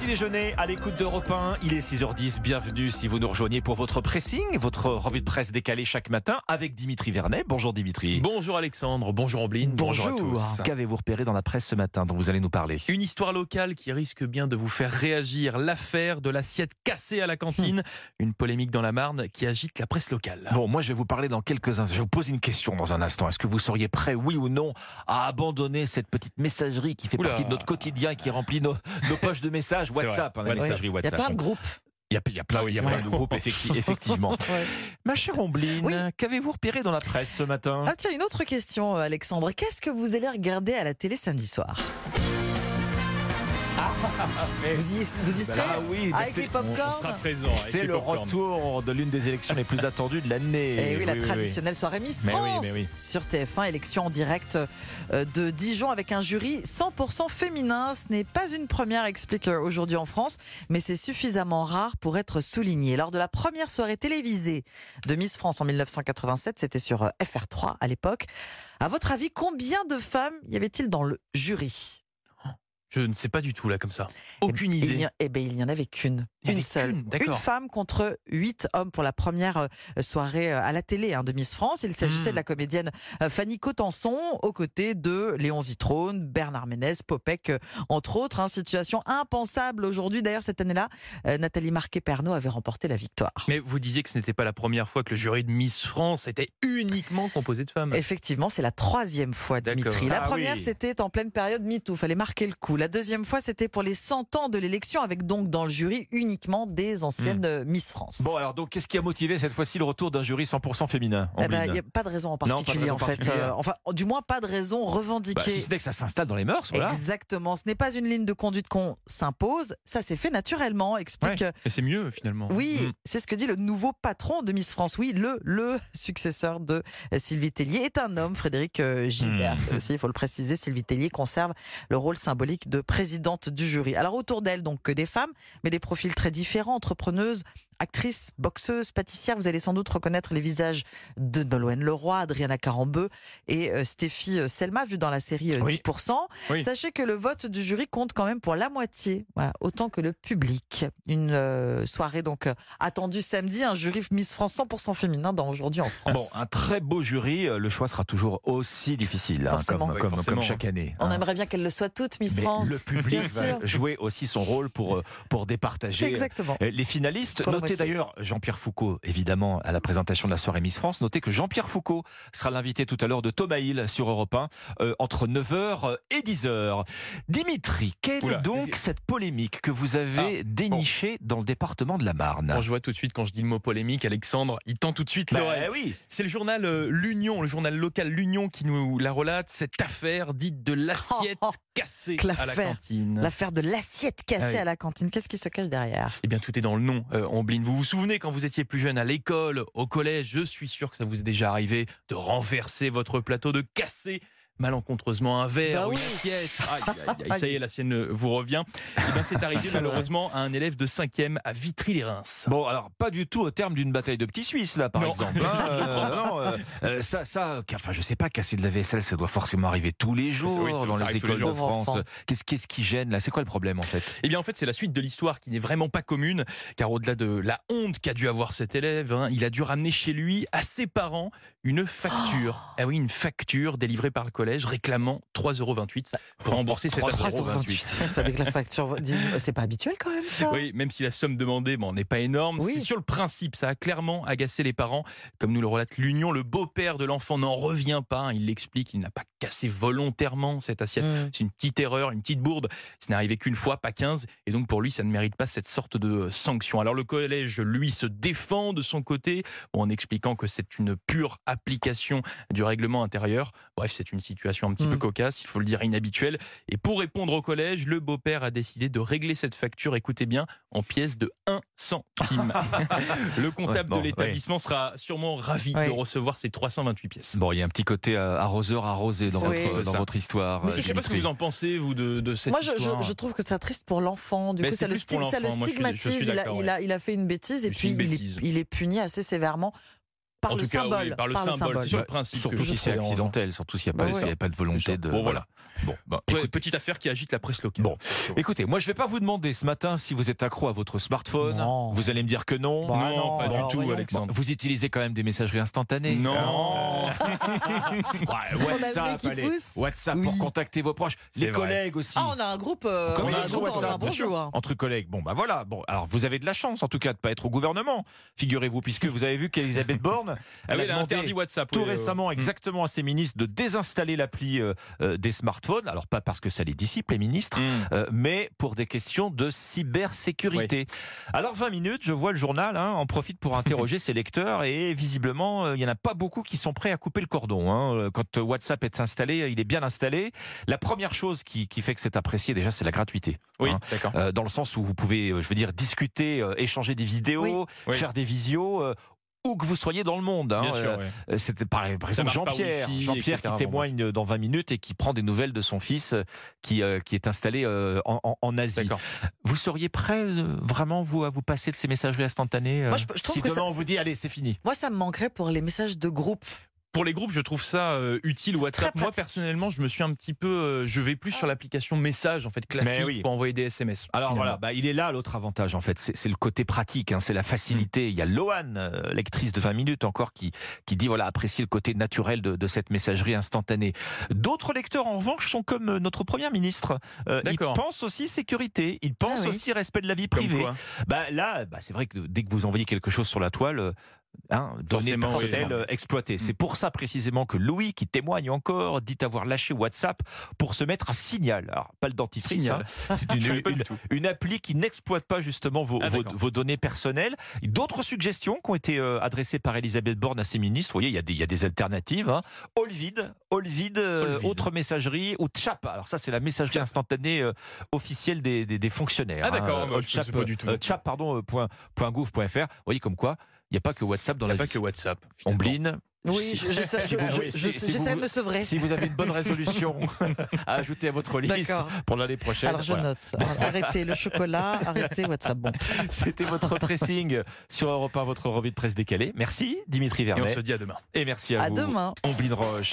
petit déjeuner à l'écoute d'Europe 1. Il est 6h10. Bienvenue si vous nous rejoignez pour votre pressing, votre revue de presse décalée chaque matin avec Dimitri Vernet. Bonjour Dimitri. Bonjour Alexandre, bonjour Ambline, bonjour, à tous. Qu'avez-vous repéré dans la presse ce matin dont vous allez nous parler? Une histoire locale qui risque bien de vous faire réagir. L'affaire de l'assiette cassée à la cantine. Hum. Une polémique dans la Marne qui agite la presse locale. Bon, moi je vais vous parler dans quelques instants. Je vais vous poser une question dans un instant. Est-ce que vous seriez prêt, oui ou non, à abandonner cette petite messagerie qui fait partie de notre quotidien, qui remplit nos, nos poches de messages WhatsApp, hein, messagerie WhatsApp. Il y a plein de groupes. Il y a, y a, plein, de groupes, effectivement. Ma chère Ombline, qu'avez-vous repéré dans la presse ce matin? Ah, Tiens, une autre question, euh, Alexandre. Qu'est-ce que vous allez regarder à la télé samedi soir? Vous y, vous y serez ah oui, Avec les popcorn C'est le retour de l'une des élections les plus attendues de l'année. Et eh oui, la traditionnelle soirée Miss France sur TF1, élection en direct euh, de Dijon avec un jury 100% féminin. Ce n'est pas une première, explique aujourd'hui en France, mais c'est suffisamment rare pour être souligné. Lors de la première soirée télévisée de Miss France en 1987, c'était sur euh, FR3 à l'époque. À votre avis, combien de femmes y avait-il dans le jury? Je ne sais pas du tout là comme ça. Eh Aucune idée. Il eh ben, il n'y en avait qu'une. Une seule. Une femme contre huit hommes pour la première euh, soirée euh, à la télé hein, de Miss France. Il s'agissait de la hmm. comédienne euh, Fanny Cotenson aux côtés de Léon Zitrone, Bernard Ménez, Popek, entre autres. Hein. Situation impensable aujourd'hui. D'ailleurs, cette année-là, Nathalie Marquet-Pernot avait remporté la victoire. Mais vous disiez que ce n'était pas la première fois que le jury de Miss France était uniquement composé de femmes. Effectivement, c'est la troisième fois, Dimitri. La ah première, c'était en pleine période MeToo. Fallait marquer le coup. La deuxième fois, c'était pour les 100 ans de l'élection, avec donc dans le jury uniquement des anciennes hmm. Miss France. Bon, alors donc, qu'est-ce qui a motivé cette fois-ci le retour d'un jury 100% féminin Il n'y eh ben, a pas de raison en particulier, en fait. Euh, enfin, du moins, pas de raison revendiquée. Bah, si ce n'est que ça s'installe dans les mœurs, voilà. Exactement. Ce n'est pas une ligne de conduite qu'on s'impose. Ça s'est fait naturellement, explique. Et c'est mieux, finalement. Oui, hmm. c'est ce que dit le nouveau patron de Miss France. Oui, le, le successeur de Sylvie Tellier est un homme, Frédéric euh, Gilbert. Aussi, il faut le préciser, Sylvie Tellier conserve le rôle symbolique de présidente du jury. Alors autour d'elle, donc que des femmes, mais des profils très différents, entrepreneuses, actrice, boxeuse, pâtissière. Vous allez sans doute reconnaître les visages de Nolwenn Leroy, Adriana Carambeu et euh, Stéphie euh, Selma, vu dans la série 10%. Euh, Sachez que le vote du jury compte quand même pour la moitié, autant que le public. Une soirée donc attendue samedi, un jury Miss France 100% féminin dans Aujourd'hui en France. Bon, un très beau jury, le choix sera toujours aussi difficile, hein, comme, comme, chaque année. On hein. aimerait bien qu'elle le soit toute, Miss France. Le public va jouer aussi son rôle pour, pour départager Exactement. les finalistes. Notez d'ailleurs Jean-Pierre Foucault, évidemment, à la présentation de la soirée Miss France. Notez que Jean-Pierre Foucault sera l'invité tout à l'heure de Thomas Hill sur Europe 1 euh, entre 9h et 10h. Dimitri, quelle est donc cette polémique que vous avez ah, dénichée dans le département de la Marne? Je vois tout de suite quand je dis le mot polémique, Alexandre, il tend tout de suite bah, oui. C'est le journal euh, L'Union, le journal local L'Union qui nous la relate, cette affaire dite de l'assiette cassée à la cantine. L'affaire de l'assiette cassée à la cantine. Qu'est-ce qui se cache derrière? Eh bien, tout est dans le nom. Euh, vous vous souvenez quand vous étiez plus jeune à l'école, au collège, je suis sûr que ça vous est déjà arrivé de renverser votre plateau, de casser malencontreusement un verre bah ou une assiette. ça y est, la sienne vous revient. Et eh bien, c'est arrivé malheureusement à un élève de 5e à Vitry-les-Reims. Bon, alors pas du tout au terme d'une bataille de petits Suisses, là, par exemple. Hein, euh, non, euh, euh, ça, ça, enfin, je sais pas, casser de la vaisselle, ça doit forcément arriver tous les jours dans les écoles de France. Qu'est-ce qui gêne là? C'est quoi le problème en fait? Eh bien, en fait, c'est la suite de l'histoire qui n'est vraiment pas commune, car au-delà de la honte qu'a dû avoir cet élève, hein, il a dû ramener chez lui à ses parents une facture. Oh ah oui, une facture délivrée par le collège réclamant 3,28 euros pour rembourser cette 3,28 avec la facture. C'est pas habituel quand même ça? Oui, même si la somme demandée bon, n'est pas énorme, c'est sur le principe. Ça a clairement agacé les parents. Comme nous le relate l'Union, le beau-père de l'enfant n'en revient pas. Il l'explique, il n'a pas cassé volontairement cette assiette. Mm. C'est une petite erreur, une petite bourde. Ce n'est arrivé qu'une fois, pas 15. Et donc pour lui, ça ne mérite pas cette sorte de sanction. Alors le collège, lui, se défend de son côté en expliquant que c'est une pure application du règlement intérieur. Bref, c'est une situation un petit peu mm. cocasse, il faut le dire inhabituelle. Et pour répondre au collège, le beau-père a décidé de régler cette facture, écoutez bien, en pièces de 1 centime. le comptable de l'établissement sera sûrement ravi de recevoir ces 328 pièces. Bon, il y a un petit côté euh, arroseur arrosé dans, votre, dans votre histoire. Mais je ne sais pas ce que vous en pensez, vous, de, de cette Moi, histoire. Moi, je, trouve que c'est triste pour l'enfant. Du coup, ça le, ça le, stigmatise. il, a, il, a, il, a, fait une bêtise et puis il est, il est puni assez sévèrement par en le tout cas, symbole. oui, par le par le symbole. symbole. C'est sur le principe. Surtout que si c'est accidentel, surtout s'il n'y a, Bah pas- ouais. s'il y a pas de volonté de. Bon, voilà. Bon, bah, petite affaire qui agite la presse locale. Bon. Écoutez, moi je vais pas vous demander ce matin si vous êtes accro à votre smartphone. Non. Vous allez me dire que non. Bah, non, non, pas du tout. Alexandre. Vous utilisez quand même des messageries instantanées. Non. Ouais, WhatsApp, allez. WhatsApp pour contacter vos proches, les vrai. collègues aussi. Ah, on a un groupe. euh, Comme on a un groupe, WhatsApp, bonjour. entre collègues. Bon, bah voilà. Bon, alors vous avez de la chance, en tout cas, de pas être au gouvernement, figurez-vous, puisque vous avez vu qu'Elisabeth Borne, Ah elle a interdit WhatsApp. tout oui, euh, récemment, hmm. exactement à ses ministres, de désinstaller l'appli euh, euh, des smartphones. Alors pas parce que ça les dissipe, les ministres, euh, mais pour des questions de cybersécurité. Alors 20 minutes, je vois le journal, hein, en profite pour interroger ses lecteurs et visiblement il y en a pas beaucoup qui sont prêts à couper le cordon. hein. Quand WhatsApp est installé, il est bien installé. La première chose qui, qui fait que c'est apprécié déjà, c'est la gratuité. Oui, hein. d'accord. Euh, dans le sens où vous pouvez, je veux dire, discuter, euh, échanger des vidéos, Oui. Oui. faire des visios. euh, où que vous soyez dans le monde. hein. Euh, ouais. C'était par, par exemple Jean-Pierre, Jean-Pierre qui Bon, témoigne dans 20 minutes et qui prend des nouvelles de son fils euh, qui, euh, qui est installé euh, en, Asie. Vous seriez prêt euh, vraiment vous à vous passer de ces messageries instantanées euh, Moi, je- je trouve Si que demain ça- on vous dit allez c'est fini? Moi, ça me manquerait pour les messages de groupe. Pour les groupes, je trouve ça euh, utile WhatsApp. Moi personnellement, je me suis un petit peu, euh, je vais plus sur l'application message en fait classique oui. pour envoyer des SMS. Alors finalement. voilà, bah, il est là l'autre avantage en fait, c'est le côté pratique, hein, c'est la facilité. Il y a Loane, euh, lectrice de 20 minutes encore, qui, qui dit voilà apprécier le côté naturel de, de cette messagerie instantanée. D'autres lecteurs en revanche sont comme euh, notre Premier ministre. Euh, ils pensent aussi sécurité, ils pensent Ah oui. aussi respect de la vie privée. Bah là, bah, c'est vrai que dès que vous envoyez quelque chose sur la toile, euh, hein, données Forcément, oui. personnelles euh, exploitées. C'est pour ça précisément que Louis, qui témoigne encore, dit avoir lâché WhatsApp pour se mettre à Signal. Alors pas le dentifrice, Signal. hein. c'est une, appli qui n'exploite pas justement vos, Ah, vos, d'accord. vos données personnelles. D'autres suggestions qui ont été euh, adressées par Elisabeth Borne à ses ministres. Vous voyez, il y a des, il y a des alternatives. Hein. Allvid, Allvid, euh, autre messagerie, ou Chap. Alors ça, c'est la messagerie instantanée euh, officielle des, des- des fonctionnaires. Ah, d'accord, hein. je Chap, pardon, point, point gouv, point fr. Vous voyez comme quoi, il n'y a pas que WhatsApp dans Il n'y la a pas vie. que WhatsApp. On finalement. bline. Oui, je- j'essaie je- je- si- si de me sevrer. Si vous avez une bonne résolution à ajouter à votre liste pour l'année prochaine. Alors je voilà. note. Arrêtez le chocolat, arrêtez WhatsApp. Bon. C'était votre pressing sur Europe 1, votre revue de presse décalée. Merci Dimitri Et on Vernet se dit à demain. et merci à, À vous demain. Omblin Roche.